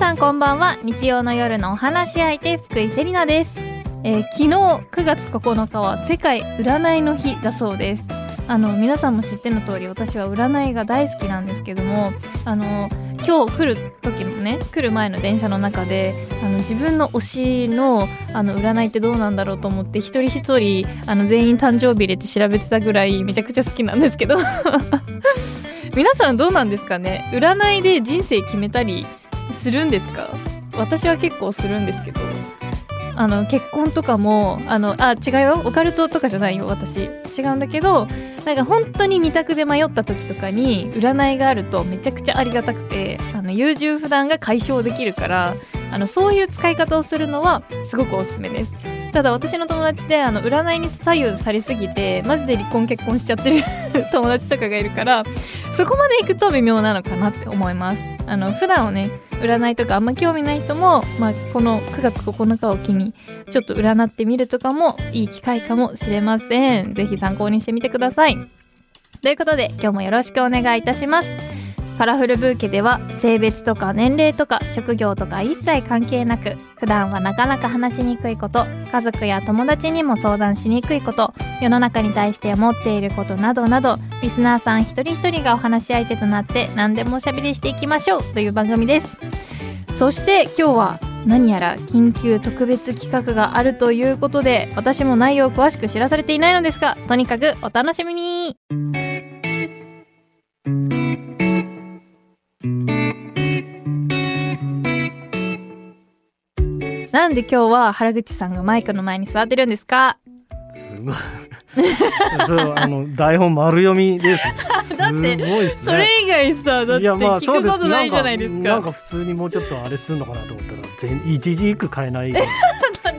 さんこんばんは。日曜の夜のお話し相手福井セリナです、えー昨日9月9日は世界占いの日だそうです。あの皆さんも知っての通り私は占いが大好きなんですけどもあの今日来る時のね来る前の電車の中であの自分の推しのあの占いってどうなんだろうと思って一人一人あの全員誕生日入れて調べてたぐらいめちゃくちゃ好きなんですけど。皆さんどうなんですかね？占いで人生決めたりするんですか？私は結構するんですけど。あの結婚とかもあのあ違うよ。オカルトとかじゃないよ私。違うんだけどなんか本当に二択で迷った時とかに占いがあるとめちゃくちゃありがたくてあの優柔不断が解消できるからあのそういう使い方をするのはすごくおすすめです。ただ私の友達であの占いに左右されすぎてマジで離婚結婚しちゃってる 友達とかがいるからそこまで行くと微妙なのかなって思います。あの普段はね占いとかあんま興味ない人も、まあ、この9月9日を機にちょっと占ってみるとかもいい機会かもしれません。ぜひ参考にしてみてください。ということで今日もよろしくお願いいたします。カラフルブーケでは性別とか年齢とか職業とか一切関係なく普段はなかなか話しにくいこと家族や友達にも相談しにくいこと世の中に対して思っていることなどなどリスナーさん一人一人がお話し相手となって何でもおしゃべりしていきましょうという番組です。そして今日は何やら緊急特別企画があるということで私も内容を詳しく知らされていないのですがとにかくお楽しみに。なんで今日は原口さんがマイクの前に座ってるんですか？すごい。そうあの台本丸読みです。だってね。それ以外さだって聞くことないじゃないですかなんか普通にもうちょっとあれすんのかなと思ったら全一字一句変えないで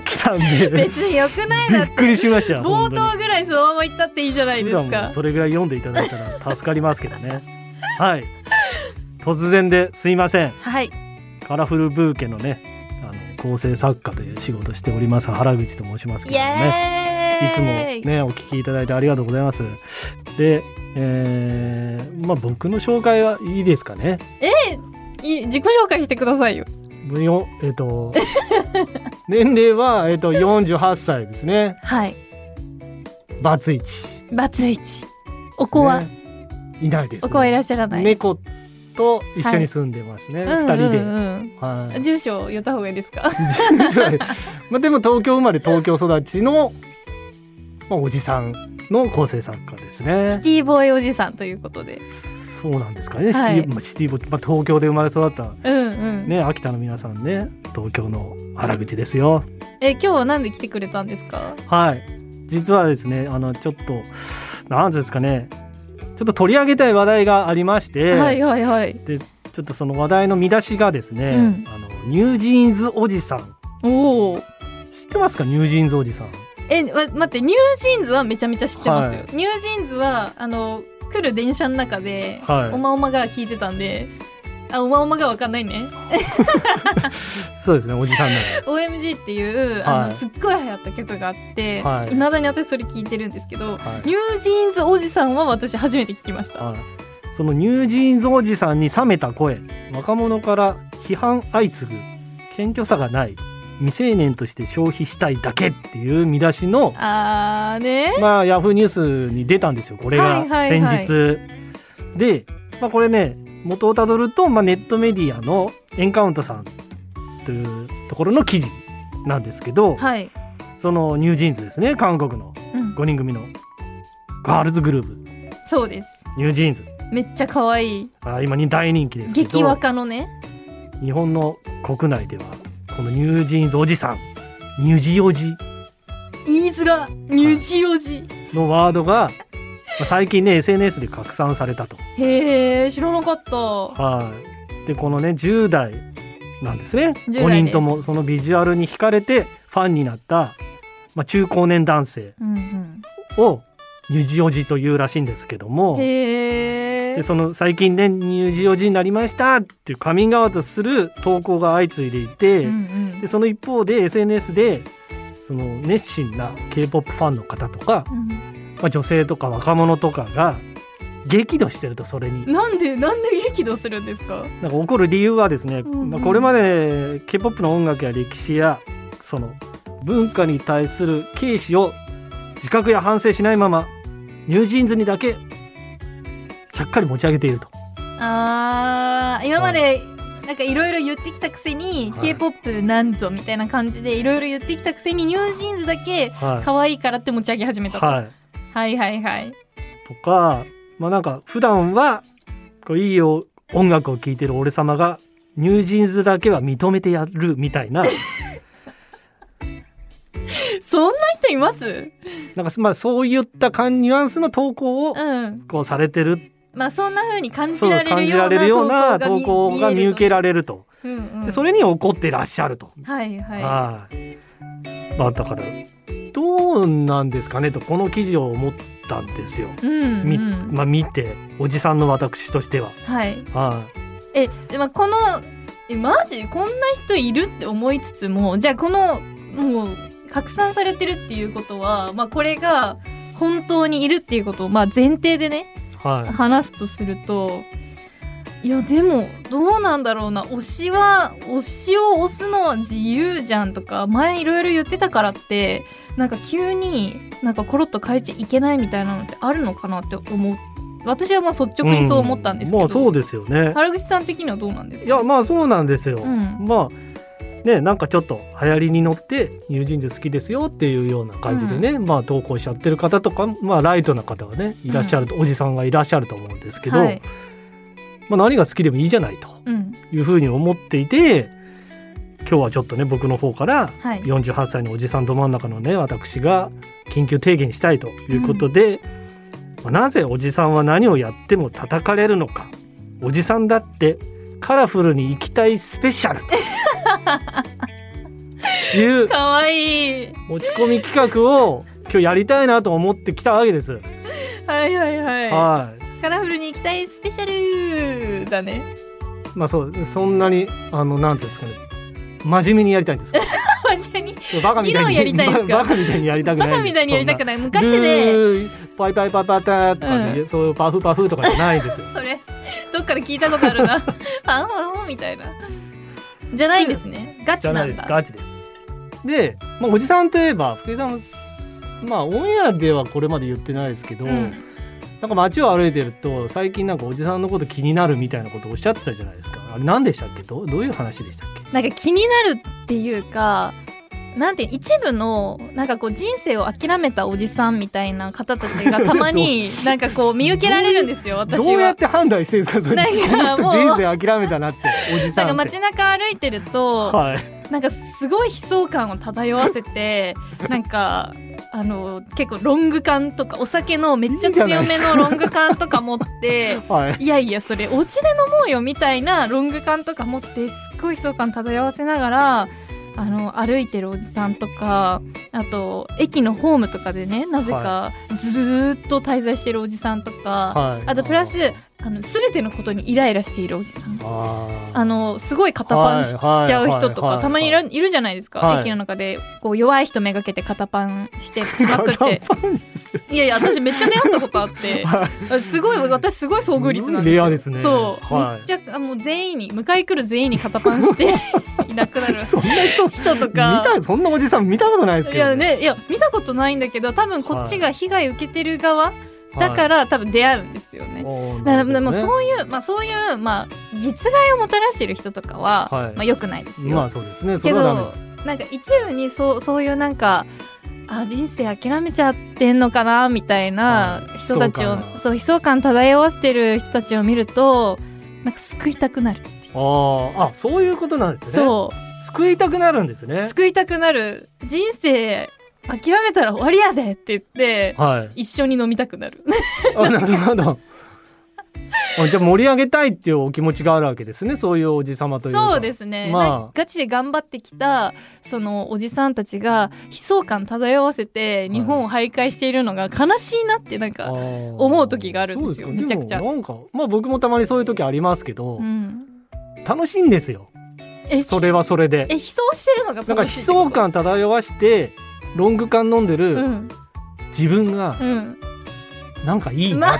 来たんで別によくないだっびってくりしましたよ。冒頭ぐらいそのまま言ったっていいじゃないですかもそれぐらい読んでいただいたら助かりますけどね。はい。突然ですいません。はいカラフルブーケのね構成作家で仕事しております原口と申しますけイどもね。いつもねお聞きいただいてありがとうございます。で、えーまあ僕の紹介はいいですかね？い自己紹介してくださいよよえっ、と 年齢はえっ、と48歳ですね。はいバツイチ。バツイチお子は、ねいないです、お子はいらっしゃらない、猫と一緒に住んでますね。二、うん人で。うんうんはい。住所言った方がいいですか？まあでも東京生まれ東京育ちの、まあ、おじさんの構成作家ですねシ。ティボーイおじさんということでそうなんですかね。はいシティまあシティボまあ、東京で生まれ育ったうんうん、ね秋田の皆さんね東京の原口ですよ。え今日はなんで来てくれたんですか？はい。実はですねあのちょっとなんですかねちょっと取り上げたい話題がありまして、はいはいはい。でちょっとその話題の見出しがですね、うん。あのニュージーンズおじさん。知おおってますか？ニュージーンズおじさん。えわ待ってニュージーンズはめちゃめちゃ知ってますよ、はい。ニュージーンズはあの来る電車の中で、はい。おまおまが聞いてたんであおまおまがわかんないね。そうですねおじさんなの。OMG っていうあの、はい。すっごい流行った曲があって、はい。いまだに私それ聞いてるんですけど、はい。ニュージーンズおじさんは私初めて聞きました。はい、そのニュージーンズおじさんに冷めた声若者から批判相次ぐ謙虚さがない未成年として消費したいだけっていう見出しのあーね。まあヤフーニュースに出たんですよこれがはいはいはい。先日、で、まあ、これね元をたどると、まあ、ネットメディアのエンカウントさんというところの記事なんですけど、はい、そのニュージーンズですね韓国のうん、5人組のガールズグループ。そうです。ニュージーンズ。めっちゃ可愛い。あ今に大人気ですけど激若のね。日本の国内ではこのニュージーンズおじさんニュージーおじ。言いづら。ニュージーおじ、のワードが、まあ最近ね SNS で拡散されたと。へえ知らなかった。はい、でこのね10代なんですね。10 5代です。人ともそのビジュアルに惹かれてファンになった、まあ、中高年男性うんをニュージおじというらしいんですけども。うえでその最近ねニュージおじになりましたっていうカミングアウトする投稿が相次いでいて、うんうん。でその一方で SNS でその熱心な K-POP ファンの方とか、うんまあ、女性とか若者とかが激怒してるとそれに。なんでなんで激怒するんですか？なんか怒る理由はですね、うんうん。まあこれまで k p o p の音楽や歴史やその文化に対する軽視を自覚や反省しないままニュージーンズにだけちゃっかり持ち上げていると。あー今までなんかいろいろ言ってきたくせに、はい。K-POP なんぞみたいな感じでいろいろ言ってきたくせにニュージーンズだけはい、可愛いからって持ち上げ始めたと、はい、はいはいはいとかまあなんか普段はこういいよ音楽を聴いてる俺様がニュージーンズだけは認めてやるみたいな。そんな人います？なんかまあそういった感ニュアンスの投稿をうん。こうされてる、まあそんな風に感じられ感じられるるような投投稿が見受けられると、うんうん。でそれに怒ってらっしゃると。はいはい。はい。まあだからどうなんですかねとこの記事を思ったんですよ。うんみうんまあ見ておじさんの私としては。はいはえでもこのえマジ？こんな人いるって思いつつもじゃあこのもう拡散されてるっていうことは、まあ、これが本当にいるっていうことを、まあ、前提でねい。はい。話すとするといやでもどうなんだろうな。推しは推しを押すのは自由じゃんとか前いろいろ言ってたからってなんか急になんかコロッと変えちゃいけないみたいなのってあるのかなって思う。私はもう率直にそう思ったんですけど、まあそうですよね。原口さん的にはどうなんですか？いやまあそうなんですよ。うん。まあねなんかちょっと流行りに乗ってニュージーンズ好きですよっていうような感じでね、まあ投稿しちゃってる方とかまあライトな方がねいらっしゃると、おじさんがいらっしゃると思うんですけど、はいまあ何が好きでもいいじゃないとうん。いうふうに思っていて今日はちょっとね僕の方からはい。48歳のおじさんど真ん中のね私が緊急提言したいということで、まあなぜおじさんは何をやっても叩かれるのか。おじさんだってカラフルに生きたいスペシャルと。いうかわいい。持ち込み企画を今日やりたいなと思ってきたわけです。はいはいはい。はい。カラフルに行きたいスペシャルだね。まあそうそんなにあのなんていうんですかね。真面目にやりたいんですよ。真面目に。バカみたいにやりたいんですか？バカみたいにやりたくない。バカみたいにやりたくない。もうガチでパイパイパイパイタとかね、そういうパフパフとかじゃないですよ。それどっかで聞いたことあるな。パンパンみたいな。じゃないんですね。ガチなんだ。ガチです。で、まあ、おじさんといえば福井さんまあオンエアではこれまで言ってないですけど、うんなんか街を歩いてると最近なんかおじさんのこと気になるみたいなことをおっしゃってたじゃないですか。あれ何でしたっけ？どうどういう話でしたっけ？なんか気になるっていうかなんて一部のなんかこう人生を諦めたおじさんみたいな方たちがたまに なんかこう見受けられるんですよ私は。どうやって判断してるんですか？それなんかこの人人生諦めたなっておじさんって。なんか街中歩いてると、はい。なんかすごい悲壮感を漂わせて なんかあの結構ロング缶とかお酒のめっちゃ強めのロング缶とか持って はい。いやいやそれお家で飲もうよみたいな ロング缶とか持ってすっごい悲壮感漂わせながらあの歩いてるおじさんとかあと駅のホームとかでねなぜかずーっと滞在してるおじさんとか、はい。あとプラスあの全てのことにイライラしているおじさん。あのすごい肩パンし,、ちゃう人とか、はいたまにいるいるじゃないですか、はい。駅の中でこう弱い人めがけて肩パンして しまくって。いやいや私めっちゃ出会ったことあって。はい。すごい私すごい遭遇率なんですよ。レアですね。そう、はい。めっちゃあもう全員に迎え来る全員に肩パンして いなくなるそんな人人と見かたそんなおじさん見たことないですいけど、やねいや見たことないんだけど多分こっちが被害受けてる側、だから多分出会うんですよね。だからでもそういう、まあ、そういう、まあ、実害をもたらしてる人とかは、はい。まあ、よくないですよ。まあそうですね。そけどなんか一部にそうそういうなんかあ人生諦めちゃってんのかなみたいなはい。人たちを、悲壮感そう悲壮感漂わせてる人たちを見るとなんか救いたくなるあーあそういうことなんですね。そう。救いたくなるんですね。救いたくなる。人生諦めたら終わりやでって言ってはい。一緒に飲みたくなる。あなるほど。あじゃあ盛り上げたいっていうお気持ちがあるわけですね。そういうおじさまというか。そうですね、まあ。ガチで頑張ってきたそのおじさんたちが悲壮感漂わせて日本を徘徊しているのが悲しいなってなんか、思思う時があるんですよ。めちゃくちゃ。なんかまあ僕もたまにそういう時ありますけど、うん、楽しいんですよ。えそれはそれで。え悲壮してるのがなんか悲壮感漂わしてロング缶飲んでるうん。自分がうん。なんかいいなマ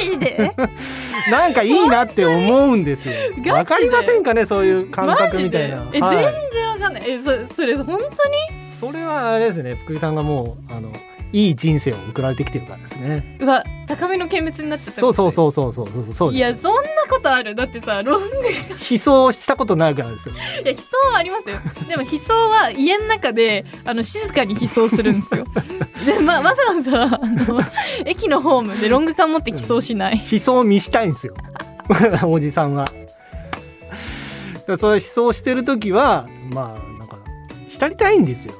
ジで？なんかいいなって思うんですよ。わかりませんかね？そういう感覚みたいな。え、はい。全然わかんない。えそそれ本当に？それはあれですね。福井さんがもうあのいい人生を送られてきてるからですね。うわ高めの見物になっちゃったそうそううそうそうそうそうそういやそんなことある？だってさロング悲壮したことないからですよ。いや悲壮はありますよ。でも悲壮は家の中であの静かに悲壮するんですよ。で、まあ、わざわざあの駅のホームでロング缶持って悲壮しない。悲壮を見したいんですよ。おじさんは。それ悲壮してる時はまあなんか浸りたいんですよ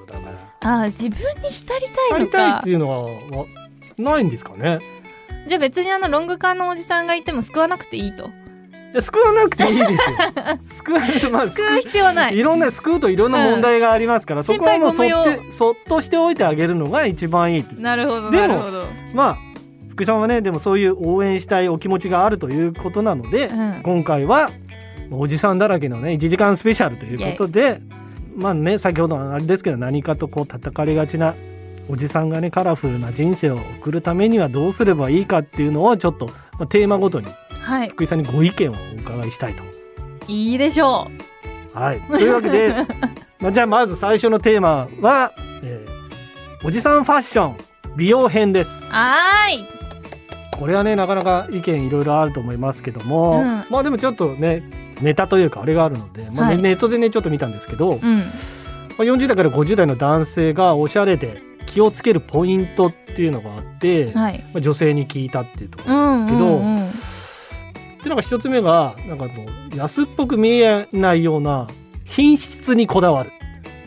ああ自分に浸りたいの浸りたいっかていうのはわないんですかね。じゃあ別にあのロング缶のおじさんがいても救わなくていいと。いや救わなくていいですよ。救わまあ救う必要はない。いろんな救うといろんな問題がありますから、そこはもうそってそっとしておいてあげるのが一番いいなるほどでもなるほど、まあ福井さんはねでもそういう応援したいお気持ちがあるということなので、うん、今回はおじさんだらけのね1時間スペシャルということでまあね先ほどのあれですけど何かとこう叩かれがちなおじさんがねカラフルな人生を送るためにはどうすればいいかっていうのをちょっと、まあ、テーマごとにはい。福井さんにご意見をお伺いしたいと。いいでしょはい、というわけで まあじゃあまず最初のテーマは、えーおじさんファッション美容編です。うはーい。これはねなかなか意見いろいろあると思いますけども、うん。まあでもちょっとねネタというかあれがあるので、まあねはい。ネットでねちょっと見たんですけど、まうん。あ、40代から50代の男性がおしゃれで気をつけるポイントっていうのがあって、まはい。あ、女性に聞いたっていうとこうろなんですけど、んうんうん。でなんか一つ目がなんか安っぽく見えないような品質にこだわる。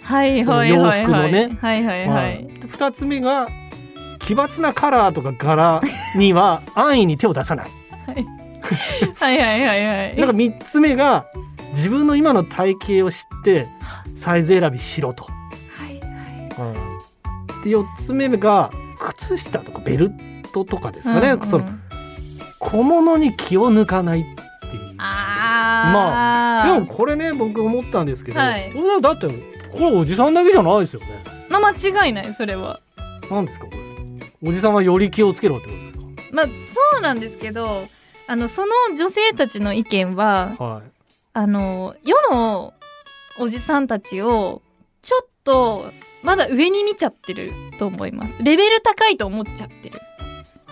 はいはいはいはい。洋服のね。はいはいははいい、2つ目が奇抜なカラーとか柄には安易に手を出さない。はい はいはいはいなんか3つ目が自分の今の体型を知ってサイズ選びしろと。はいで4つ目が靴下とかベルトとかですかね、うんうん。その小物に気を抜かないっていう。あー。でもこれね僕思ったんですけど、はい。これだってこれおじさんだけじゃないですよね。まあ間違いないそれは。なんですかこれ。おじさんはより気をつけろってことですまあそうなんですけどあのその女性たちの意見はか。はい。あの世のおじさんたちをちょっとまだ上に見ちゃってると思いますレベル高いと思っちゃってる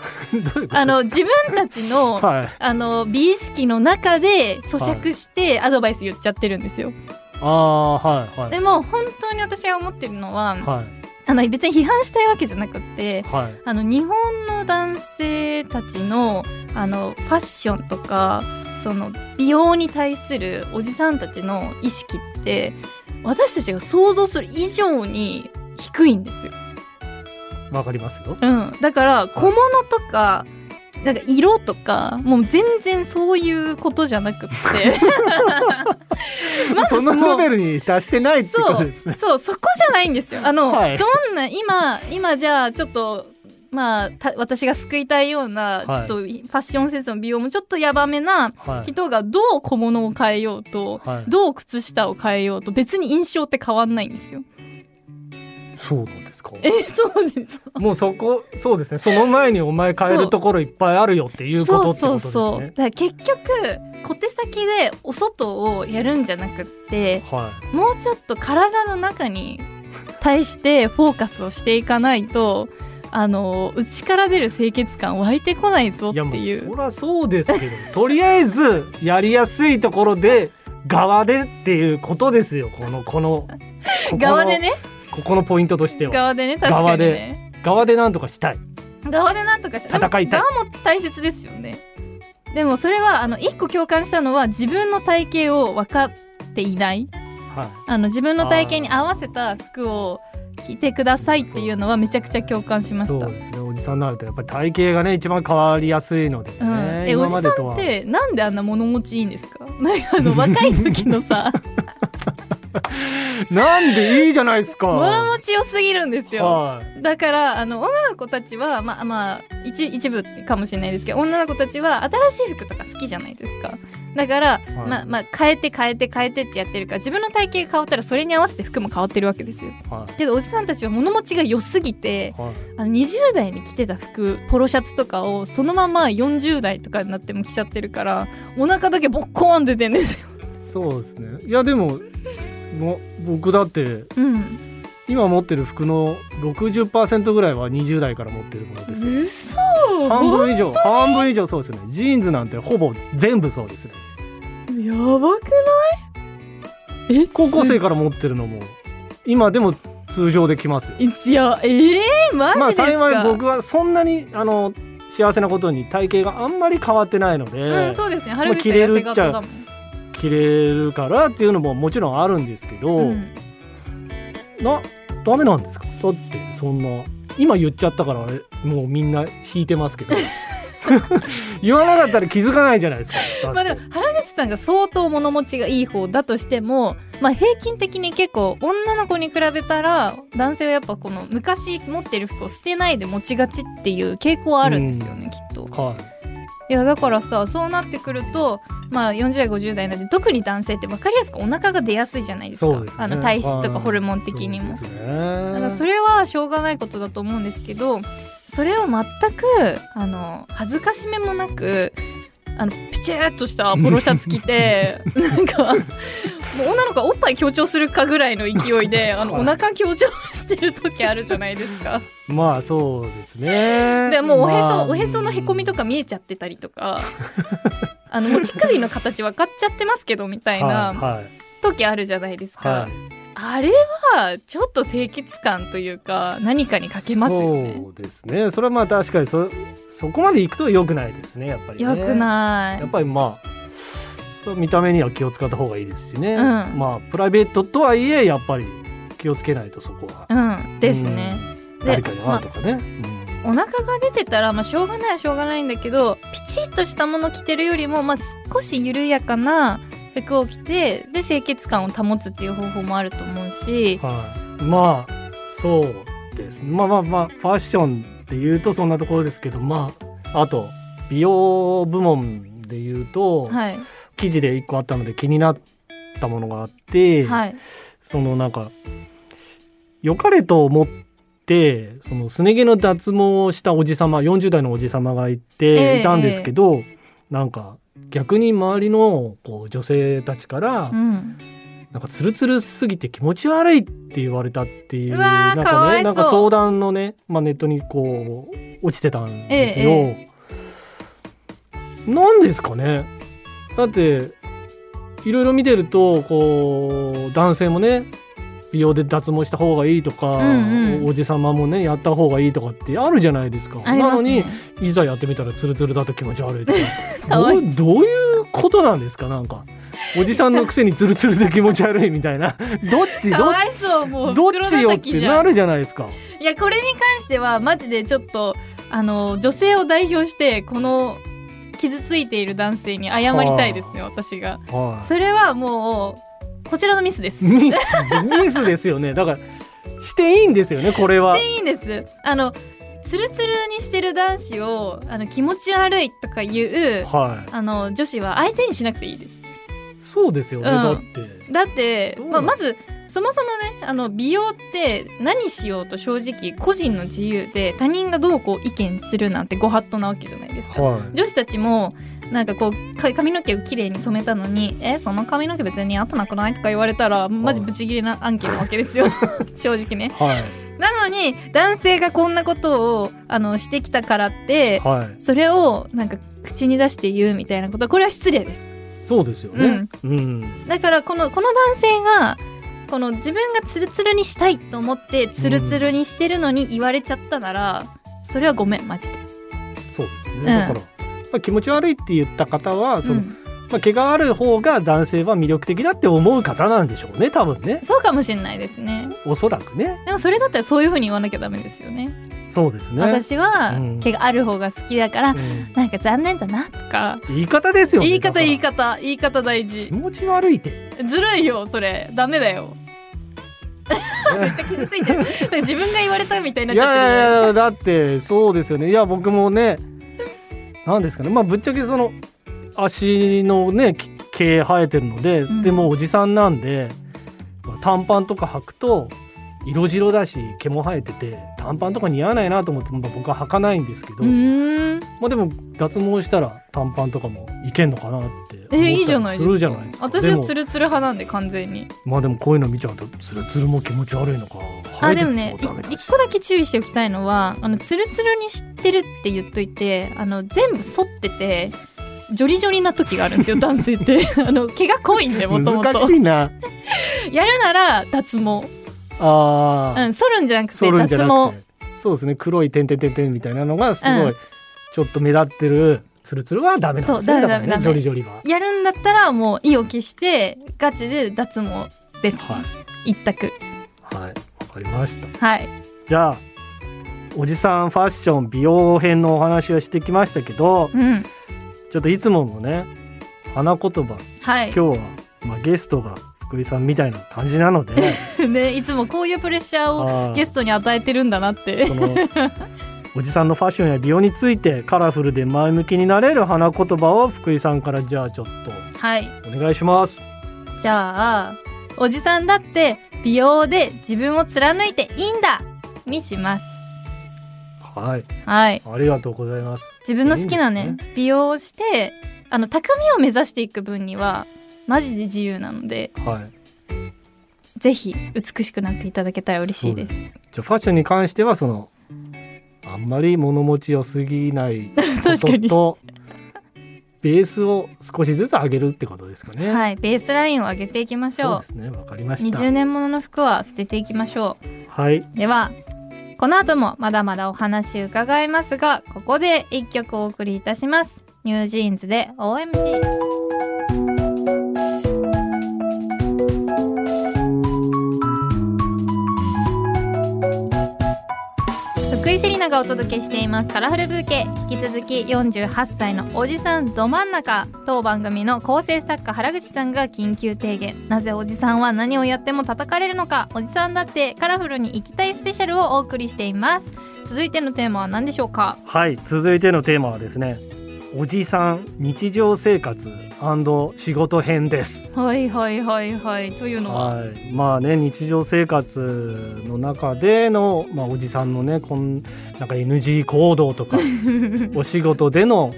あの自分たちの はい。あの美意識の中で咀嚼してアドバイス言っちゃってるんですよ、ああはいはいでも本当に私が思ってるのは、はいあの別に批判したいわけじゃなくってはいあの日本の男性たちのあのファッションとかその美容に対するおじさんたちの意識って私たちが想像する以上に低いんですよ。わかりますよ。うん、だから小物とかなんか色とかもう全然そういうことじゃなくってまず そのもうレベルに達してないってことそですね。うそうそこじゃないんですよあの、はいどんな今今じゃあちょっとまあた私が救いたいような、はいちょっとファッションセンスの美容もちょっとヤバめなはい人がどう小物を変えようと、はい。どう靴下を変えようと別に印象って変わんないんですよ。そうなんですか？えそうですもうそこそうですね。その前にお前変えるところいっぱいあるよっていうことってことですね。そうそうそうだから結局小手先でお外をやるんじゃなくってはもうちょっと体の中に対してフォーカスをしていかないとあの内から出る清潔感湧いてこないぞい。いやもうっていうそりゃそうですけど、とりあえずやりやすいところで側でっていうことですよ。このこの 側でねここのポイントとしては。側でね確かにね。側で。なんとかしたい。側でなんとかしでも戦いたい。側も大切ですよね。でもそれはあの一個共感したのは自分の体型を分かっていない。はい。あの自分の体型に合わせた服を着てくださいっていうのはめちゃくちゃ共感しました。そうですね。おじさんになるとやっぱり体型がね一番変わりやすいのでね。うん、えおじさんってなんであんな物持ちいいんですか？なんかあの若い時のさ なんでいいじゃないですか。物持ち良すぎるんですよ。はい。だからあの女の子たちはまあまあ一一部かもしれないですけど女の子たちは新しい服とか好きじゃないですか。だから、い。まあまあ変えて変えて変えてってやってるから自分の体型が変わったらそれに合わせて服も変わってるわけですよ。はい。けどおじさんたちは物持ちが良すぎてはい。あの20代に着てた服ポロシャツとかをそのまま40代とかになっても着ちゃってるからお腹だけボッコーン出てんですよ。そうですね。いやでもも僕だってうん。今持ってる服の60%ぐらいは20代から持ってるものです。嘘。半分以上半分以上そうですね。ジーンズなんてほぼ全部そうですね。やばくない？え高校生から持ってるのも今でも通常で着ますよ。いやえー、マまあジですか、幸い僕はそんなにあの幸せなことに体型があんまり変わってないので、うんそうですね。春口着れる痩せ型だもん、着れるからっていうのももちろんあるんですけど、うん。なダメなんですか？だってそんな今言っちゃったからあれもうみんな引いてますけど。言わなかったら気づかないじゃないですか。まあでも原口さんが相当物持ちがいい方だとしても、まあ、平均的に結構女の子に比べたら男性はやっぱこの昔持ってる服を捨てないで持ちがちっていう傾向はあるんですよね、きっと。はいいやだからさそうなってくるとまあ40代50代なんで特に男性って分かりやすくお腹が出やすいじゃないですか。ね。あの体質とかはいホルモン的にも。そうですだからねそれはしょうがないことだと思うんですけどそれを全くあの恥ずかしめもなくあのピチッとしたポロシャツ着て なんかもう女の子がおっぱい強調するかぐらいの勢いで あのお腹強調してる時あるじゃないですか。まあそうですね。でもうおへそ、まあおへそのへこみとか見えちゃってたりとか あのもう乳首の形分かっちゃってますけどみたいはいなはい。時あるじゃないですか。はいあれはちょっと清潔感というか何かに欠けますよね。そうですね。それはまあ確かにそそこまで行くと良くないですねやっぱりね。よくない。やっぱりまあ見た目には気を使った方がいいですしね、うん。まあプライベートとはいえやっぱり気をつけないとそこは。うん。ですね。で誰かにまあ会うとかね、お腹が出てたら、まあ、しょうがないはしょうがないんだけどピチッとしたもの着てるよりも、まあ、少し緩やかな服を着てで清潔感を保つっていう方法もあると思うし。うんはい、まあそうですまあまあまあファッションで言うとそんなところですけどまああと美容部門で言うと、はい。記事で1個あったので気になったものがあって、はい。そのなんか良かれと思ってそのすね毛の脱毛をしたおじさま40代のおじさまがいて、ええいたんですけどなんか逆に周りのこう女性たちから、うん。なんかツルツルすぎて気持ち悪いって言われたっていううなんかねなんか相談のね、まあ、ネットにこう落ちてたんですよ。え。なんですかね。だっていろいろ見てるとこう男性もね美容で脱毛した方がいいとか、うんうん。おじさまもねやった方がいいとかってあるじゃないですか。ありますなのにねいざやってみたらツルツルだと気持ち悪いとか。どうどういうことなんですかなんか。おじさんのくせにツルツルで気持ち悪いみたいな。どっちどかわいそうもうどっ袋ちよってなるじゃないですか。いやこれに関してはマジでちょっとあの女性を代表してこの傷ついている男性に謝りたいですね私が。はそれはもうこちらのミスです。い、ミスですよね。だからしていいんですよねこれは。していいんです。あのツルツルにしてる男子をあの気持ち悪いとか言うはい。あの女子は相手にしなくていいです。そうですよね、うん。だって。だってまあ、まずそもそもねあの美容って何しようと正直個人の自由で他人がどうこう意見するなんてご法度なわけじゃないですか。はい。女子たちもなんかこうか髪の毛をきれいに染めたのに「えその髪の毛別に合ってなくない?」とか言われたらマジブチギレな案件なわけですよ。正直ね。はい。なのに男性がこんなことをあのしてきたからってはい。それをなんか口に出して言うみたいなことはこれは失礼です。そうですよね。うん、だからこのこの男性がこの自分がツルツルにしたいと思ってツルツルにしてるのに言われちゃったなら、それはごめんマジで。そうですね、ん。だから、まあ、気持ち悪いって言った方はその、うんまあ、毛がある方が男性は魅力的だって思う方なんでしょうね多分ねそうかもしれないですね。おそらくねでもそれだったらそういうふうに言わなきゃダメですよね。そうですね私はうん毛がある方が好きだから、うんなんか残念だなとか言い方ですよね言い方言い方言い方大事気。持ち悪いってずるいよそれダメだよ。めっちゃ傷ついてる。自分が言われたみたいにないっちゃってる。やいやいやだってそうですよねいや僕もねなんですかね。まあぶっちゃけその足のねき毛生えてるので、うん。でもおじさんなんで短パンとか履くと色白だし毛も生えてて短パンとか似合わないなと思って、まあ僕は履かないんですけど、まあでも脱毛したら短パンとかもいけんのかなって思ったえりいいじゃないですか。するじゃないですか。私はツルツル派なんで完全に。まあでもこういうの見ちゃうとツルツルも気持ち悪いのかあでもね一個だけ注意しておきたいのはあのツルツルにしてるって言っといてあの全部剃っててジョリジョリな時があるんですよ 男性って。あの毛が濃いんでもともと。難しいな。やるなら脱毛あー。うん剃るんじゃなくて脱毛。そうですね黒い点々点々みたいなのがすごい、うんちょっと目立ってるツルツルはダメなんですね。そうだからねジョリジョリは。やるんだったらもう意を決してガチで脱毛です、はい。一択。はいわかりました。はい。じゃあおじさんファッション美容編のお話をしてきましたけどうん。ちょっといつものね花言葉。はい。今日は、まあ、ゲストが福井さんみたいな感じなので ねいつもこういうプレッシャーをゲストに与えてるんだなって。おじさんのファッションや美容についてカラフルで前向きになれる花言葉を福井さんからじゃあちょっはい。とお願いします。じゃあおじさんだって美容で自分を貫いていいんだにします。はい、はい。ありがとうございます。自分の好きないねいんで美容をしてあの高みを目指していく分にはマジで自由なのではい。ぜひ美しくなっていただけたら嬉しいですじゃあファッションに関してはそのあんまり物持ち良すぎない こととベースを少しずつ上げるってことですかね。はいベースラインを上げていきましょそうですね。わかりまうした。20年ものの服は捨てていきましょうはい。ではこの後もまだまだお話伺いますがここで一曲お送りいたしますニュージーンズで OMG ナがお届けしています。カラフルブーケ。引き続き48歳のおじさんど真ん中。当番組の構成作家原口さんが緊急提言。なぜおじさんは何をやっても叩かれるのか。おじさんだってカラフルに行きたいスペシャルをお送りしています。続いてのテーマは何でしょうか？はい。続いてのテーマはですね。おじさん日常生活仕事編です。はいはいはいはい。というのは？はい、まあね日常生活の中での、まあ、おじさんのねこんなんか NG 行動とか お仕事での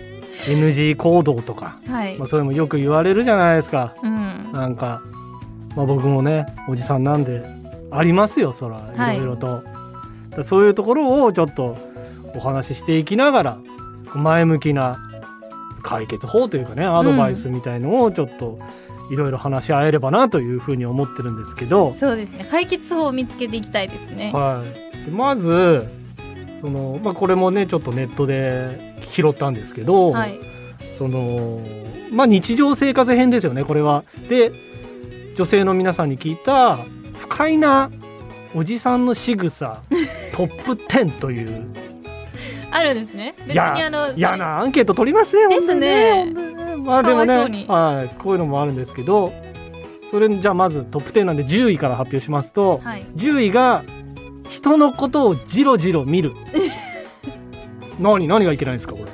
NG 行動とか、はい。まあ、それもよく言われるじゃないですか。うん。なんか、まあ、僕もねおじさんなんでありますよそらはい。いろいろと、だそういうところをちょっとお話ししていきながら前向きな解決法というかねアドバイスみたいのをちょっといろいろ話し合えればなというふうに思ってるんですけど、そうですね。解決法を見つけていきたいですね。はい、でまずその、まあ、これもねちょっとネットで拾ったんですけど、はい。そのまあ日常生活編ですよねこれは。で女性の皆さんに聞いた不快なおじさんの仕草トップ10というあるんですね。別にやあの嫌なアンケート取りますねですね。ね。まあでもねはい、こういうのもあるんですけどそれじゃあまずトップ10なんで10位から発表しますと、はい。10位が人のことをじろじろ見る。何何がいけないんですかこれ。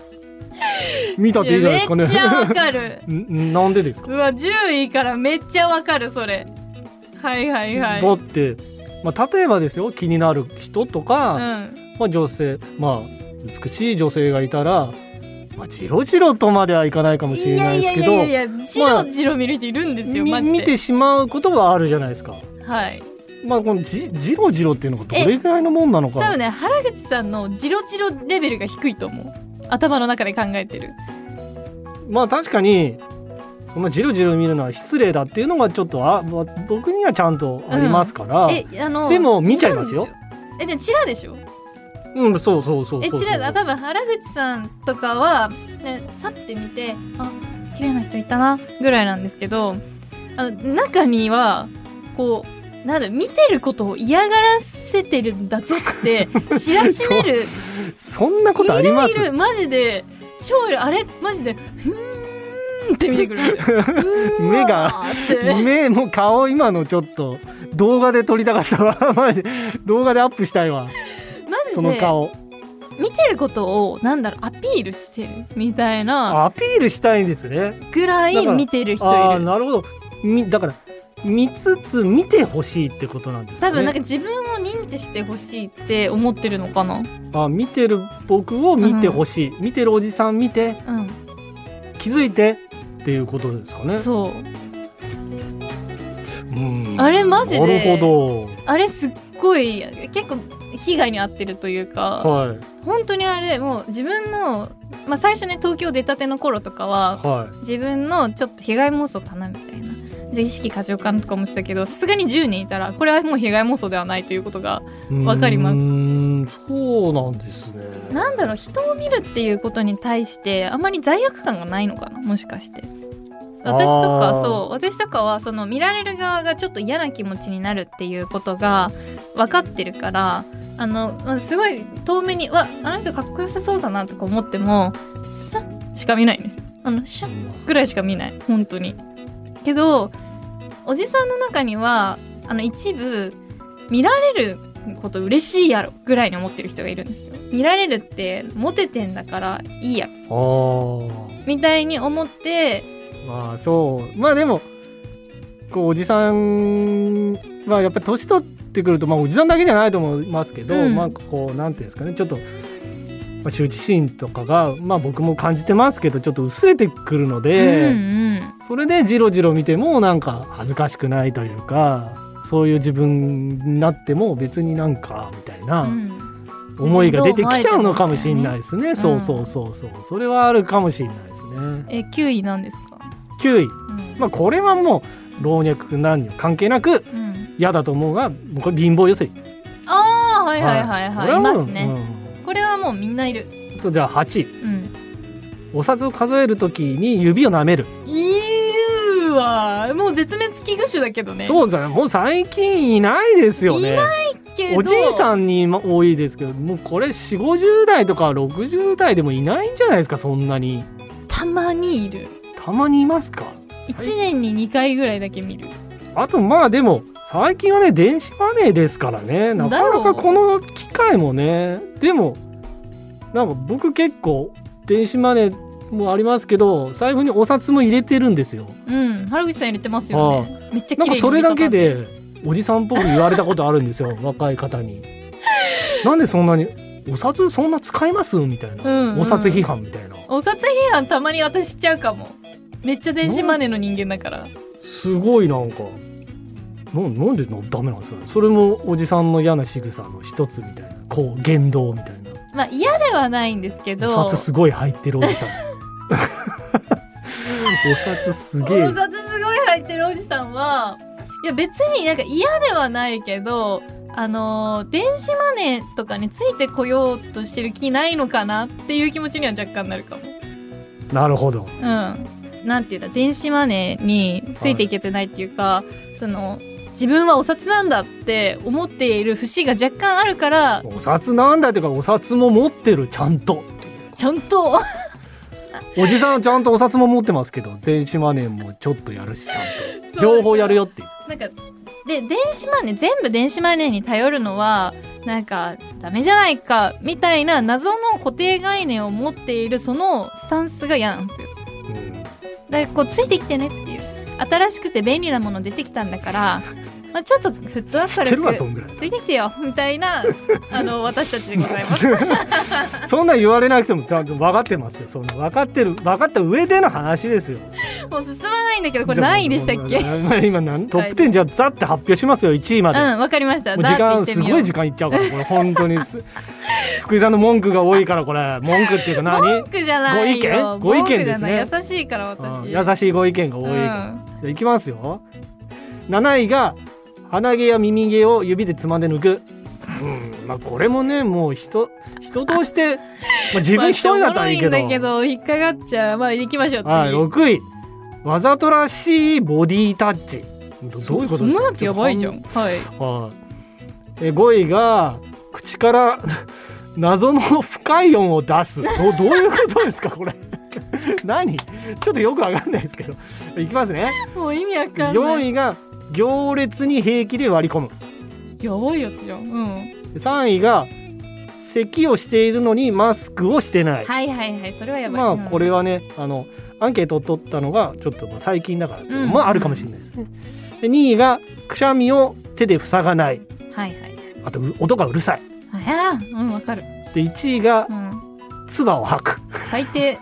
見たっていいじゃないですかね。めっちゃわかる。んなんでですか？うわ10位からめっちゃわかるそれ。はいはいはい。だって、まあ、例えばですよ気になる人とか、うん。まあ、女性。まあ美しい女性がいたら、まあ、じろじろとまではいかないかもしれないですけどいやいやいやいやじろじろ見る人いるんですよ、みマジで。見てしまうことはあるじゃないですか。はい。まあこのじじろじろっていうのがどれぐらいのもんなのか。多分ね原口さんのじろじろレベルが低いと思う。頭の中で考えてる。まあ確かにこのじろじろ見るのは失礼だっていうのがちょっとあまあ僕にはちゃんとありますから、えあのでも見ちゃいますよ。えでチラでしょ？うんそうそうそうそうえチラだ多分原口さんとかは、ね、さって見てあ綺麗な人いたなぐらいなんですけどあの中にはこうなんだ見てることを嫌がらせてるんだぞって 知らしめるそんなことあります？いるいるマジで超いるあれ？マジでふーんって見てくる。んですようーん目が目もう顔今のちょっと動画で撮りたかったわ。マジ動画でアップしたいわその顔。見てることをなんだろうアピールしてるみたいなアピールしたいんですね。ぐらい見てる人ああいるなるほど。みだから見つつ見てほしいってことなんですかね。多分なんか自分を認知してほしいって思ってるのかな。あ見てる僕を見てほしい、見てるおじさん見てうん。気づいてっていうことですかね。そう。うん。あれマジでなるほあれすっごい結構被害に遭ってるというか、どはい。本当にあれもう自分の、まあ、最初ね東京出たての頃とかははい。自分のちょっと被害妄想かなみたいな。じゃあ意識過剰かなとか思ってたけどさすがに10人いたらこれはもう被害妄想ではないということがわかります。うーんそうなんですね。なんだろう人を見るっていうことに対してあまり罪悪感がないのかなもしかして私とかそう私とかはその見られる側がちょっと嫌な気持ちになるっていうことが分かってるからあのまあすごい遠目に「わあの人かっこよさそうだな」とか思ってもシャッしか見ないんです。あのシャッぐらいしか見ない。本当に。けどおじさんの中にはあの一部見られること嬉しいやろぐらいに思ってる人がいるんですよ。見られるってモテてんだからいいや。みたいに思ってまあそうまあでもこうおじさんはやっぱり年取ってくるとまあおじさんだけじゃないと思いますけど、うんまあこうなんていうんですかねちょっと、まあ、羞恥心とかがまあ僕も感じてますけどちょっと薄れてくるので、うんそれでじろじろ見てもなんか恥ずかしくないというかそういう自分になっても別になんかみたいな。うんうん思いが出てきちゃうのかもしれないいですね。んそうそうそうそう。それはあるかもしれないですね。え9位なんですか、9位。うんまあこれはもう老若男女関係なくうん、嫌だと思うが、これ貧乏ゆすり。ああはいはいはいはい、い、ますね、これはもうみんないるじゃあ8位。うんお札を数えるときに指を舐める。いるわもう絶滅危惧種だけどねそうだね。もう最近いないですよね。けどおじいさんに今多いですけど、もうこれ4、50代とか60代でもいないんじゃないですか、そんなに。たまにいるたまにいますか？1年に2回ぐらいだけ見る。あとまあでも最近はね電子マネーですからね。なかなかこの機会もね。でもなんか僕結構電子マネーもありますけど財布にお札も入れてるんですよ。うん。原口さん入れてますよね。めっちゃ綺麗になんかそれだけでおじさんっぽく言われたことあるんですよ。若い方に。なんでそんなにお札そんな使います？みたいな、うんうん。お札批判みたいな。お札批判たまに私しちゃうかもめっちゃ電子マネーの人間だから。すごいなんか。ななんでのダメなんですか？ねそれもおじさんの嫌な仕草の一つみたいな。こう言動みたいな。まあ嫌ではないんですけど。お札すごい入ってるおじさん。お札すげえ。お札すごい入ってるおじさんはいや別になんか嫌ではないけどあのー電子マネーとかについてこようとしてる気ないのかなっていう気持ちには若干なるかも。なるほど。うん。なんていうんだ電子マネーについていけてないっていうか、その自分はお札なんだって思っている節が若干あるからお札なんだっていうかお札も持ってるちゃんと。ちゃんと。おじさんはちゃんとお札も持ってますけど電子マネーもちょっとやるしちゃんと。両方やるよっていう。なんかで電子マネー全部電子マネーに頼るのはなんかダメじゃないかみたいな謎の固定概念を持っているそのスタンスが嫌なんですよ。うんだからこうついてきてねっていう新しくて便利なもの出てきたんだから、まあ、ちょっとフットワーク軽くついてきてよみたいな あの私たちでございます。そんなん言われなくてもちゃんと分かってますよ。その分かってる分かった上での話ですよ。もう進まないんだけどこれ何位でしたっけ？今何トップ10じゃあざって発表しますよ1位まで、うんわかりました。時間すごい時間いっちゃうからこれ本当にす福井さんの文句が多いからこれ。文句っていうか何？文句じゃないよ。ご意見？ご意見ですね。優しいからうん私優しいご意見が多いから、うん。じゃあいきますよ。7位が鼻毛や耳毛を指でつまんで抜く。うんまあこれもねもう人人として、まあ、自分一人だったらいいけど,、まあけど引っかかっちゃう。まあ行きましょう次。はい、6位。わざとらしいボディタッチ。どどういうことですか？そんなやつやばいじゃん。はい。はい。え5位が口から謎の不快音を出す。どどういうことですかこれ。何？ちょっとよくわかんないですけど。いきますね。もう意味わかんない4位が行列に平気で割り込む。やばいやつじゃんうん3位が咳をしているのにマスクをしてない、はいはいはいそれはやばいまあうんこれはねあのアンケートを取ったのがちょっとまあ最近だから、うんまああるかもしれないですねで2位がくしゃみを手で塞がないはいはいあとう音がうるさいあうんわかる。で1位がうん。唾を吐く。最低。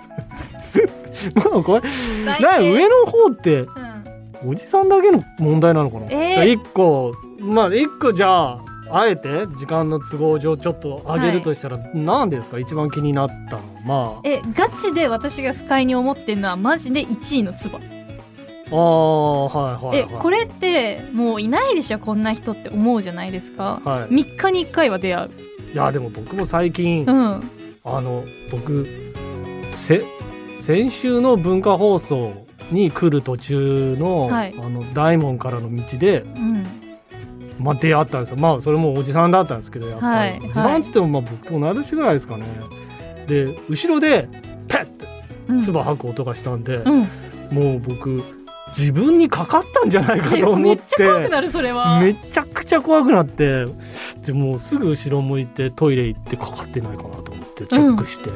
もうこれ最な低上の方ってうん。おじさんだけの問題なのかな、えー。一個まあ一個じゃああえて時間の都合上ちょっと上げるとしたら、何ですか？一番気になったのまあ。えガチで私が不快に思ってるのはマジで1位の唾あーはいはい、えはい、これってもういないでしょこんな人って思うじゃないですか。はい。3日に1回は出会う。いやでも僕も最近、うん。あの僕せ先週の文化放送に来る途中の,、はい。あの大門からの道で、うん。まあ、出会ったんですよ。まあそれもおじさんだったんですけどやっぱり、はい。おじさんっつってもまあ僕と同い年ぐらいですかね。で後ろでペッてうん。唾吐く音がしたんで、うん。もう僕自分にかかったんじゃないかえと思っめってちゃ怖くなるそれは。めちゃくちゃ怖くなって。でもうすぐ後ろ向いてトイレ行ってかかってないかなと思ってチェックして、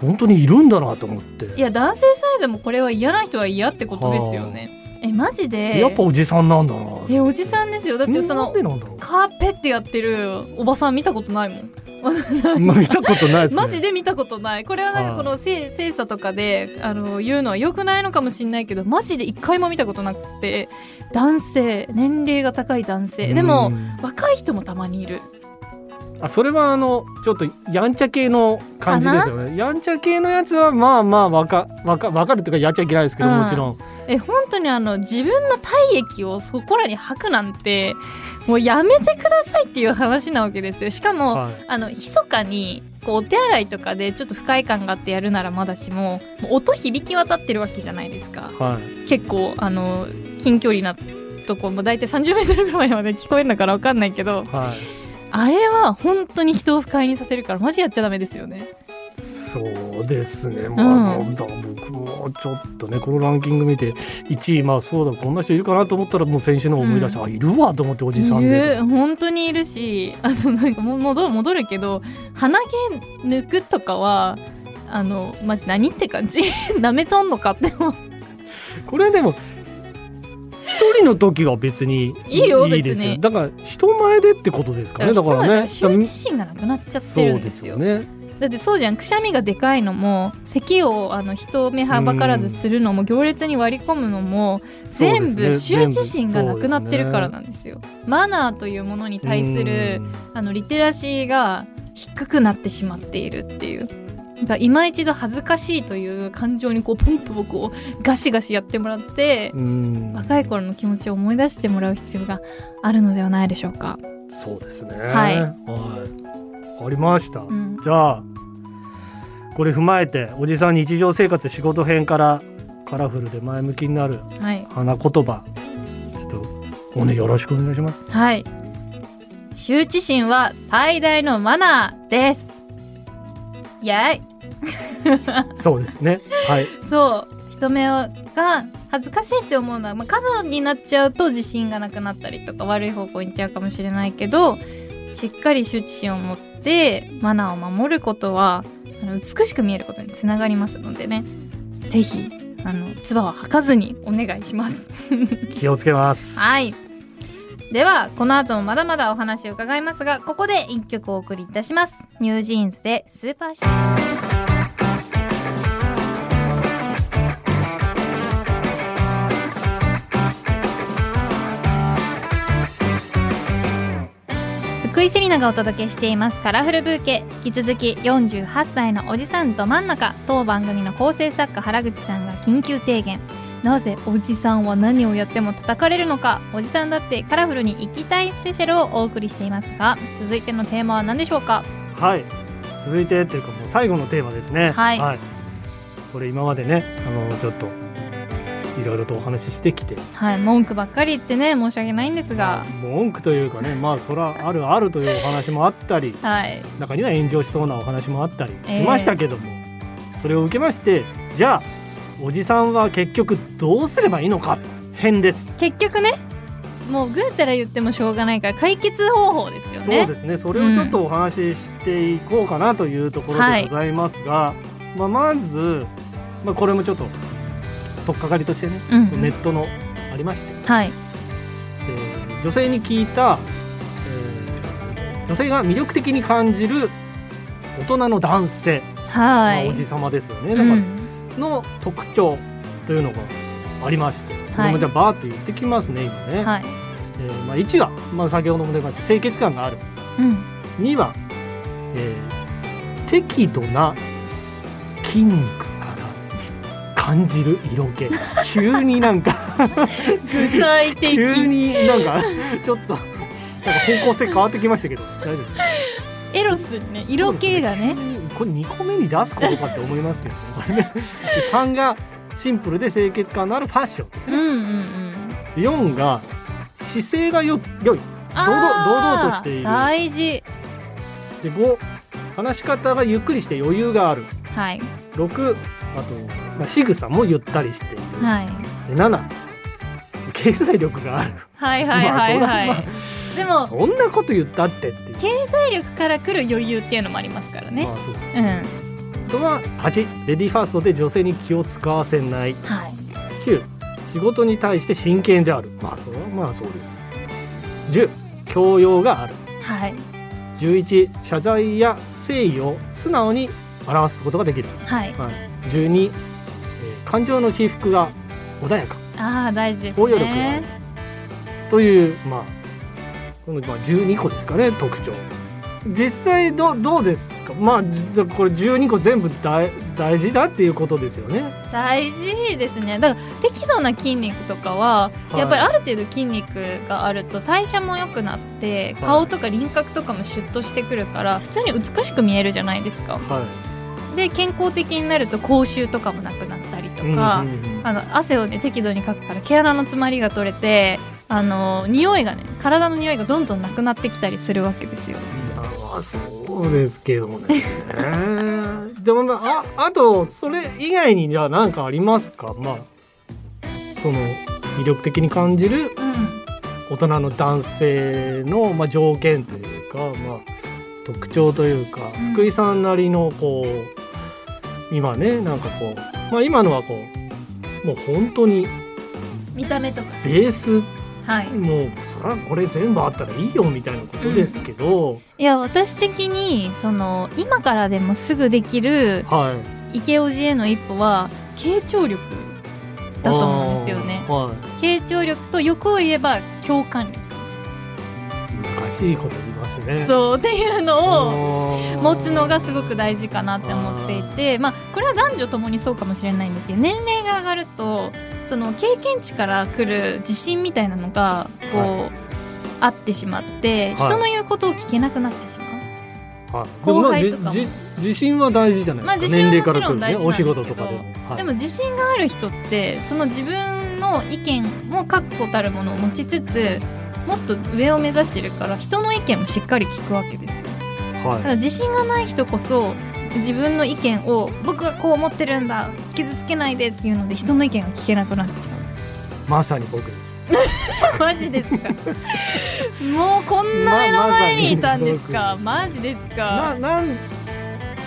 本当にいるんだなと思って。いや男性サイドもこれは嫌な人は嫌ってことですよねえマジで？やっぱおじさんなんだな。えおじさんですよ。だってそのカーペってやってるおばさん見たことないもん。う、まあ、見たことないですね。マジで見たことない。これはなんかこの精精査とかであの言うのは良くないのかもしれないけどマジで一回も見たことなくて。男性年齢が高い男性。でもうん若い人もたまにいる。あそれはあのちょっとやんちゃ系の感じですよね。やんちゃ系のやつはまあまあわかわかわかるっていうかやっちゃいけないですけど、うん。もちろんえ本当にあの自分の体液をそこらに吐くなんてもうやめてくださいっていう話なわけですよ。しかも、はい。あの密かにこうお手洗いとかでちょっと不快感があってやるならまだしももう音響き渡ってるわけじゃないですか。はい。結構あの近距離なとこも大体30メートルぐらいまで聞こえるのから分かんないけどはい。あれは本当に人を不快にさせるからマジやっちゃダメですよね。そうですね、まあ、うんだ僕もちょっとねこのランキング見て1位まあそうだこんな人いるかなと思ったらもう先週の思い出して、うん。あいるわと思っておじさんいでる。本当にいるし あとなんかも戻る戻るけど鼻毛抜くとかはあのマジ何って感じ？舐めとんのかって思う。これでも一人の時は別にいいよですよ。別に。だから人前でってことですかねだからね。羞恥心がなくなっちゃってるんですよねだってそうじゃんくしゃみがでかいのも咳をあの人目はばからずするのも行列に割り込むのも全部羞恥心がなくなってるからなんですよ。マナーというものに対するあのリテラシーが低くなってしまっているっていう。なんか今一度恥ずかしいという感情にこうポンプをこうガシガシやってもらってうん。若い頃の気持ちを思い出してもらう必要があるのではないでしょうか。そうですね。はい。はい。ありました、うん、じゃあこれ踏まえておじさん日常生活仕事編からカラフルで前向きになるはい花言葉ちょっとおねよろしくお願いしますはい。羞恥心は最大のマナーです。やい。そうですねはいそう。人目が恥ずかしいって思うのは、まあ、過度になっちゃうと自信がなくなったりとか悪い方向に行っちゃうかもしれないけど、しっかり羞恥心を持ってマナーを守ることは、あの美しく見えることにつながりますのでね、ぜひ、あの、唾は吐かずにお願いします。気をつけますはい。では、この後もまだまだお話を伺いますが、ここで一曲お送りいたします。ニュージーンズでスーパーショー。福井セリナがお届けしています。カラフルブーケ。引き続き48歳のおじさんど真ん中。当番組の構成作家原口さんが緊急提言。なぜおじさんは何をやっても叩かれるのか。おじさんだってカラフルに生きたいスペシャルをお送りしていますが。続いてのテーマは何でしょうか？はい。続いてっていうかもう最後のテーマですね。はい。これ今までねあのちょっといろいろとお話ししてきて。はい文句ばっかり言ってね申し訳ないんですが。文句というかねまあそらある あるというお話もあったりはい。中には炎上しそうなお話もあったりええ。しましたけども、それを受けましてじゃあおじさんは結局どうすればいいのか？編です。結局ねもうぐうたら言ってもしょうがないから解決方法ですよね。ねそうですね。それをちょっとお話ししていこうかなというところでございますが、まあ、まず、まあ、これもちょっと取っかかりとしてね、うん。ネットのありまして、はい。えー女性に聞いた、えー女性が魅力的に感じる大人の男性、はい、まあおじさまですよね、うだからん。の特徴というのがありまして、これもじゃあバーって言ってきますね今ね、はい。えーまあ、1は、まあ、先ほども出ました。清潔感がある。うん。2は、えー適度な筋肉感じる色気。急になんか。具体的。急になんかちょっとなんか方向性変わってきましたけど。大丈夫ですかエロスね色気がね。これ2個目に出すことかって思いますけどね。これね。で3がシンプルで清潔感のあるファッション。ですうんうんうん。で4が姿勢がよ良い。堂々堂々としている。大事。で5話し方がゆっくりして余裕がある。はい。6あと、まあ、仕草もゆったりしている、はい。で7経済力がある。はいはいはいまあはい、そでもそんなこと言ったってって経済力から来る余裕っていうのもありますからね。まあそううん。はあとは8レディーファーストで女性に気を使わせない。い。9仕事に対して真剣である。まあそれはまあそうです。10教養がある。はい。11謝罪や誠意を素直に表すことができる、はい。はい、12、えー感情の起伏が穏やか。ああ大事です包容力がある。ねというまあこのまあ12個ですかね特徴。実際どどうですか？まあこれ12個全部大大事だっていうことですよね。大事ですね。だから適度な筋肉とかは、はい。やっぱりある程度筋肉があると代謝も良くなってはい顔とか輪郭とかもシュッとしてくるから普通に美しく見えるじゃないですか。はで健康的になると口臭とかもなくなったりといか、あの汗をね適度にかくから毛穴の詰まりが取れてあの匂いがね体の匂いがどんどんなくなってきたりするわけですよ。そうですけどね。でもまあああとそれ以外にじゃあ何かありますか？まあその魅力的に感じるうん。大人の男性の、まあ、条件というか、まあ、特徴というか、うん。福井さんなりのこう今ねなんかこう、まあ、今のはこうもう本当に見た目とか。ベースはい。もうそらこれ全部あったらいいよみたいなことですけど、いや私的にその今からでもすぐできるはい。イケオジへの一歩は傾聴力だと思うんですよね。はい。傾聴力と欲を言えば共感力難しいこと言いますね。そうっていうのをを持つのがすごく大事かなって思っていてまあこれは男女ともにそうかもしれないんですけど年齢が上がるとその経験値から来る自信みたいなのがこう、はあってしまってはい。人の言うことを聞けなくなってしまう、はい。後輩とかも。自信は大事じゃないですか、まあ自信は年齢から来るもちろん大事なんお仕事とかでも、はい。でも自信がある人ってその自分の意見も確固たるものを持ちつつもっと上を目指してるから人の意見もしっかり聞くわけですよ。だはから自信がない人こそ自分の意見を僕はこう思ってるんだ傷つけないでっていうので人の意見が聞けなくなっちゃい、まさに僕です。う マジですか？もうこんな目の前にいたんですか、マジですなか？なんな、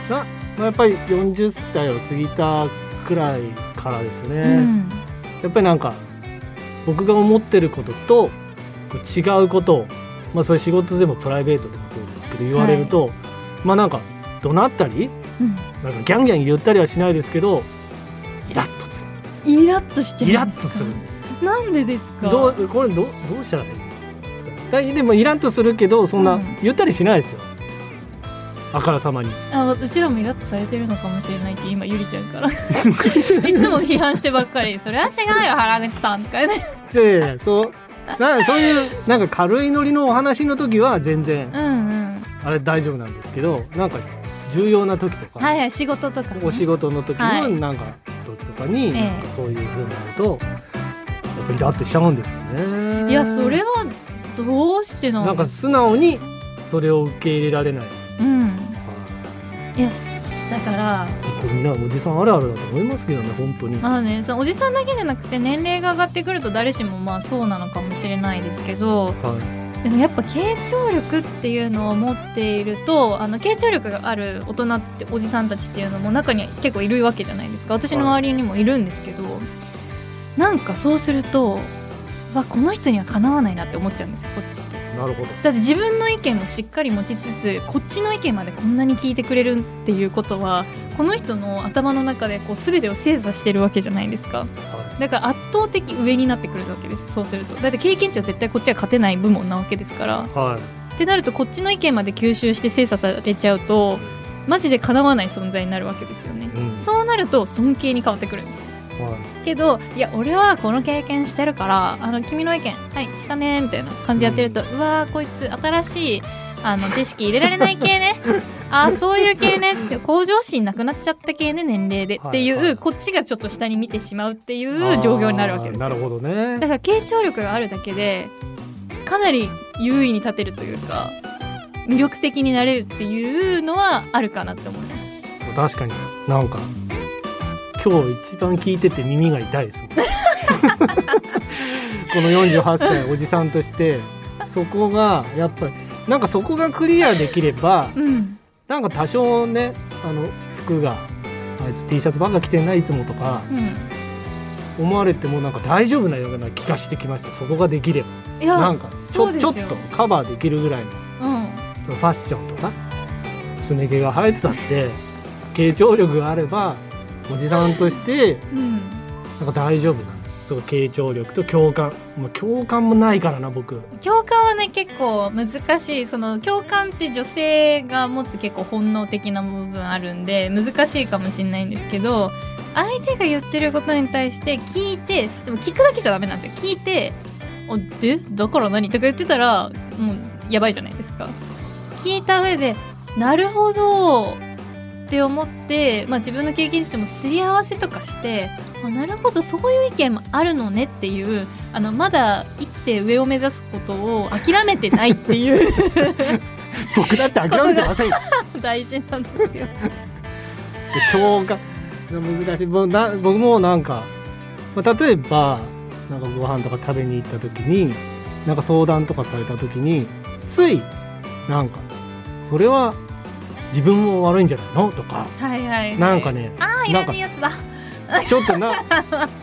まあ、やっぱり40歳を過ぎたくらいからですね、うん。やっぱりなんか僕が思ってることとこう違うことをまあそれ仕事でもプライベートでもそうですけど言われると、まあなんか怒鳴ったりうん。なんかギャンギャン言ったりはしないですけどイラッとする。イラッとしちゃイラッとするんですなんでですか？どうこれどうどうしたらいいんですか？だでもイラッとするけどそんなうん。言ったりしないですよ、あからさまに。あうちらもイラッとされてるのかもしれないって今ゆりちゃんから。いつも批判してばっかり。それは違うよ原口さんとかね。いやいやそう なそういうなんか軽いノリのお話の時は全然うんうん。あれ大丈夫なんですけどなんか重要な時とか、はいはい仕事とか、ね、お仕事の時はい。のなんか時とかに、ええ。なんかそういう風になるとやっぱりイラッとしちゃうんですよね。いやそれはどうしてのなんか素直にそれを受け入れられない。うん。あだから。ーこれみんなおじさんあるあるだと思いますけどね本当に。まあねそのおじさんだけじゃなくて年齢が上がってくると誰しもまあそうなのかもしれないですけど。はでもやっぱ傾聴力っていうのを持っているとあの傾聴力がある大人っておじさんたちっていうのも中に結構いるわけじゃないですか。私の周りにもいるんですけど、なんかそうするとわこの人にはかなわないなって思っちゃうんですよこっち。ってなるほど。だって自分の意見もしっかり持ちつつこっちの意見までこんなに聞いてくれるっていうことはこの人の頭の中でこう全てを精査してるわけじゃないですか。はだから圧倒的上になってくるわけですそうすると。だって経験値は絶対こっちは勝てない部門なわけですから。いはい。ってなるとこっちの意見まで吸収して精査されちゃうとマジでかなわない存在になるわけですよね。うん。そうなると尊敬に変わってくるんですはけどいや俺はこの経験してるからあの君の意見はいしたねみたいな感じやってると、うわーこいつ新しいあの知識入れられない系ね。あーそういう系ねって向上心なくなっちゃった系ね年齢で。っていう、はい。はいこっちがちょっと下に見てしまうっていいう状況になるわけですよ。なるほどね。だから傾聴力があるだけでかなり優位に立てるというか魅力的になれるっていうのはあるかなって思います。確かに。なんか今日一番聞いてて耳が痛いです この48歳おじさんとして。そこがやっぱりなんかそこがクリアできればうん。なんか多少ねあの服があいつ T シャツばっか着てんないつもとかうん。思われてもなんか大丈夫なような気がしてきました。そこができれば。いやなんかちょちょっとカバーできるぐらいのうん。そのファッションとかすね毛が生えてたって傾聴力があればおじさんとしてうん。なんか大丈夫なそう傾聴力と共感、まあ、共感もないからな僕。共感はね結構難しい。その共感って女性が持つ結構本能的な部分あるんで難しいかもしれないんですけど相手が言ってることに対して聞いてでも聞くだけじゃダメなんですよ。聞いて「あで？だから何?」とか言ってたらもうやばいじゃないですか。聞いた上で「なるほど」って思って、まあ、自分の経験値もすり合わせとかしてあなるほどそういう意見もあるのねっていうあのまだ生きて上を目指すことを諦めてないっていう。僕だって諦めてませんよ。大事なんですよ。共感。難しい。僕な僕もなんか、まあ、例えばなんかご飯とか食べに行った時になんか相談とかされた時についなんかそれは自分も悪いんじゃないの？とか。はいはい、はい、なんかねああいらないやつだ。ちょっとな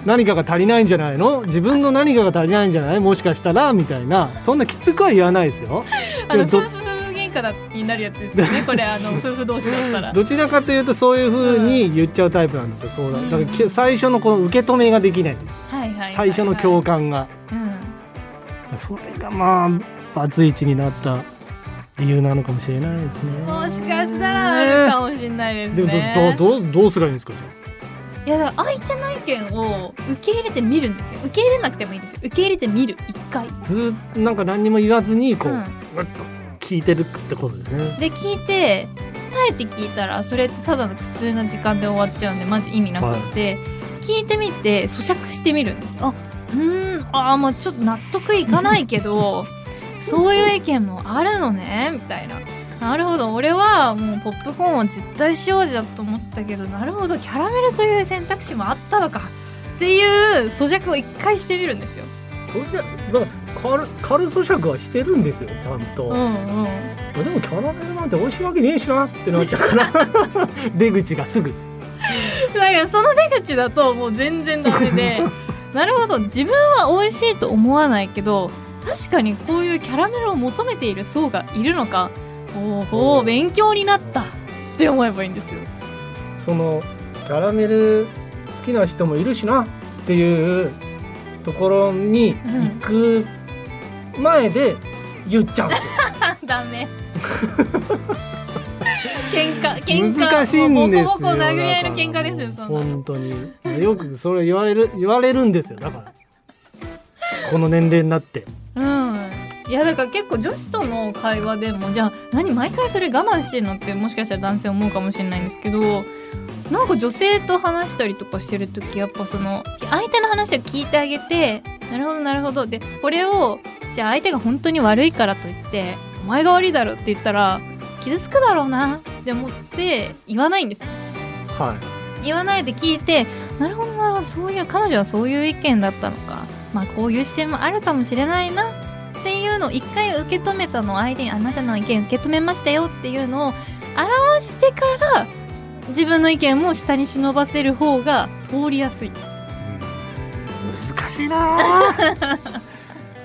何かが足りないんじゃないの？自分の何かが足りないんじゃない？もしかしたら？みたいな。そんなきつくは言わないですよ。あの夫婦喧嘩だになるやつですよね。これあの 夫婦同士だったら。どちらかというとそういうふうに言っちゃうタイプなんですよ相談だ。から最初のこの受け止めができないんです。はいはい。最初の共感が。うん。それがまあバツイチになった理由なのかもしれないですね。もしかしたらあるかもしれないですでねもどどどうどうすればいいんですか？じゃいや相手の意見を受け入れてみるんですよ。受け入れなくてもいいんですよ。受け入れてみる。一回。あずーっとなんか何にも言わずにこう、うん。と聞いてるってことですね。で聞いて耐えて聞いたらそれってただの苦痛な時間で終わっちゃうんでマジ意味なくて、聞いてみて咀嚼してみるんです。あうーん。あーまあちょっと納得いかないけどそういう意見もあるのねみたいな。なるほど。俺はもうポップコーンは絶対塩味だと思ったけどなるほど。キャラメルという選択肢もあったのか。っていう咀嚼を一回してみるんですよ。咀嚼だから軽軽咀嚼はしてるんですよちゃんと、うんうん。でもキャラメルなんて美味しいわけねえしなってなっちゃうから。出口がすぐ。だからその出口だともう全然ダメで。なるほど。自分は美味しいと思わないけど確かにこういうキャラメルを求めている層がいるのか。おそう。お勉強になったって思えばいいんですよ。そのキャラメル好きな人もいるしなっていうところに行く前で言っちゃうんですよ。ダメ。喧嘩喧嘩難しいんですよ。ボコボコ殴り合いの喧嘩ですよそんな本当に。よくそれ言われる言われるんですよ。だからこの年齢になって。うん。いやだから結構女子との会話でもじゃあ何毎回それ我慢してんのってもしかしたら男性思うかもしれないんですけどなんか女性と話したりとかしてる時やっぱその相手の話を聞いてあげてなるほどなるほどでこれをじゃあ相手が本当に悪いからといってお前が悪いだろって言ったら傷つくだろうなって思って言わないんです。よはい。言わないで聞いてなるほどなるほどそういう彼女はそういう意見だったのかまあこういう視点もあるかもしれないなっていいうのを一回受け止めたのを相手にあなたの意見受け止めましたよっていうのを表してから自分の意見も下に忍ばせる方が通りやすい。難しいなあ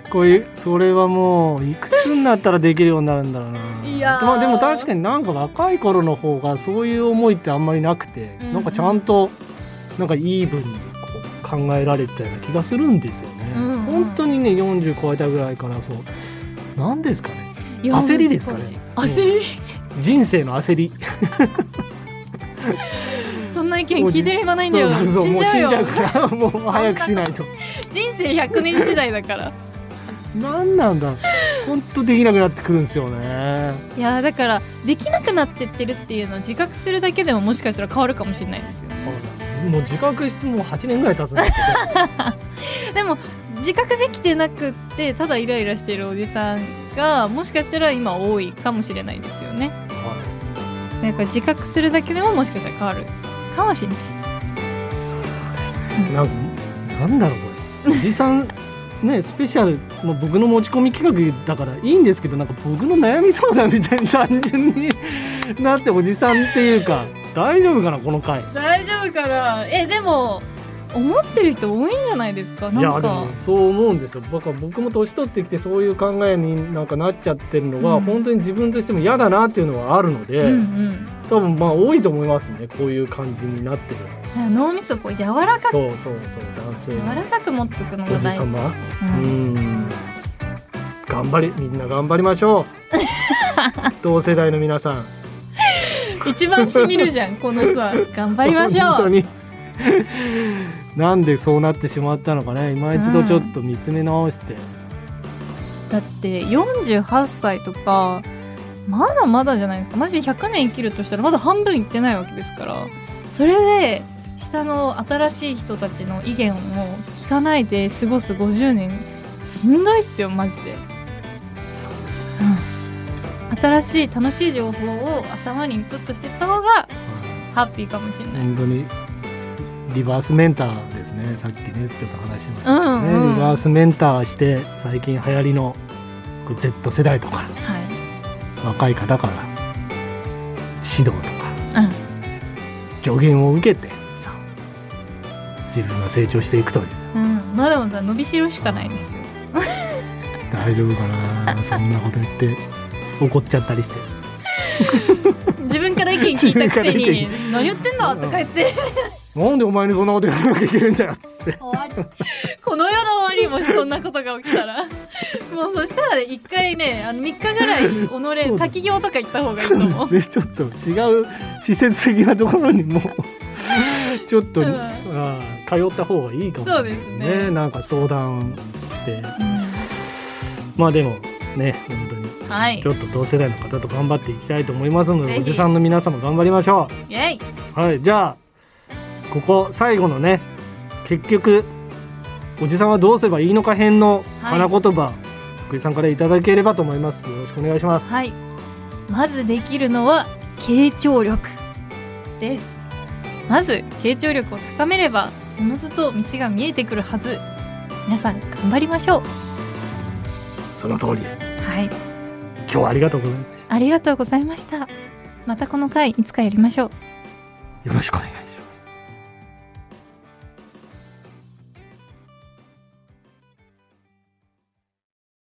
こういうそれはもういくつになったらできるようになるんだろうな。いやー。まあでも確かになんか若い頃の方がそういう思いってあんまりなくて、うん。うんなんかちゃんとなんかイーブンにこう考えられてたような気がするんですよ。ね、本当にね40超えたぐらいからそう。なんですかね。焦りですかね。焦り。人生の焦り。そんな意見聞いてる暇ないんだよ。そうそうそう死んじゃうよ。もう死んじゃうからもう早くしないと。人生100年時代だから。なんなんだ。本当できなくなってくるんですよね。いやだからできなくなってってるっていうのを自覚するだけでももしかしたら変わるかもしれないですよね。もう自覚してもう8年ぐらい経つんですけ でも自覚できてなくってただイライラしているおじさんがもしかしたら今多いかもしれないですよね。ど、だから自覚するだけでももしかしたら変わる。かもしれないなんかなんだろうこれ。おじさんねスペシャル、まあ、僕の持ち込み企画だからいいんですけどなんか僕の悩み相談みたいに単純になっておじさんっていうか大丈夫かなこの回。大丈夫かな？えでも思ってる人多いんじゃないですか？いやでもそう思うんですよ。僕は僕も年取ってきてそういう考えになんかなっちゃってるのが、うん。本当に自分としても嫌だなっていうのはあるので、うんうん。多分まあ多いと思いますねこういう感じになってる脳みそこう柔らかくそうそうそう男性柔らかく持っとくのが大事、うん。うん。頑張りみんな頑張りましょう。同世代の皆さん。一番しみるじゃんこのさ頑張りましょう。本当になんでそうなってしまったのかね。今一度ちょっと見つめ直して、だって48歳とかまだまだじゃないですか。マジで100年生きるとしたらまだ半分いってないわけですから。それで下の新しい人たちの意見を聞かないで過ごす50年。しんどいっすよマジで、うん、新しい楽しい情報を頭にインプットしていった方がハッピーかもしれない、本当にリバースメンターですね。さっきねちょっと話しましたね、うんうん。リバースメンターして最近流行りの Z 世代とかはい。若い方から指導とかうん。助言を受けて自分が成長していくという。うん、まだまだ伸びしろしかないですよ。大丈夫かな。そんなこと言って怒っちゃったりして。自分から意見聞いたくせに「何言ってんだ!」とか言ってなんでお前にそんなこと言わなきゃいけないんだよっつって。終わり。この世の終わりもしそんなことが起きたら。もうそしたらね一回ねあの3日ぐらい己滝行とか行った方がいいと思う。でちょっと違う施設的なところにもちょっと、うん。あー通った方がいいかもしれないそうですね。なんか相談して。まあでもね本当に。はい。ちょっと同世代の方と頑張っていきたいと思いますのでおじさんの皆様頑張りましょイェイ。うはいじゃあここ最後のね結局おじさんはどうすればいいのか編の花言葉、福井さんからいただければと思います。よろしくお願いします。はい。まずできるのは傾聴力。です。まず傾聴力を高めればおのずと道が見えてくるはず。皆さん頑張りましょその通りです。うはい。今日はありがとうございますありがとうございました。またこの回いつかやりましょう。よろしくお願い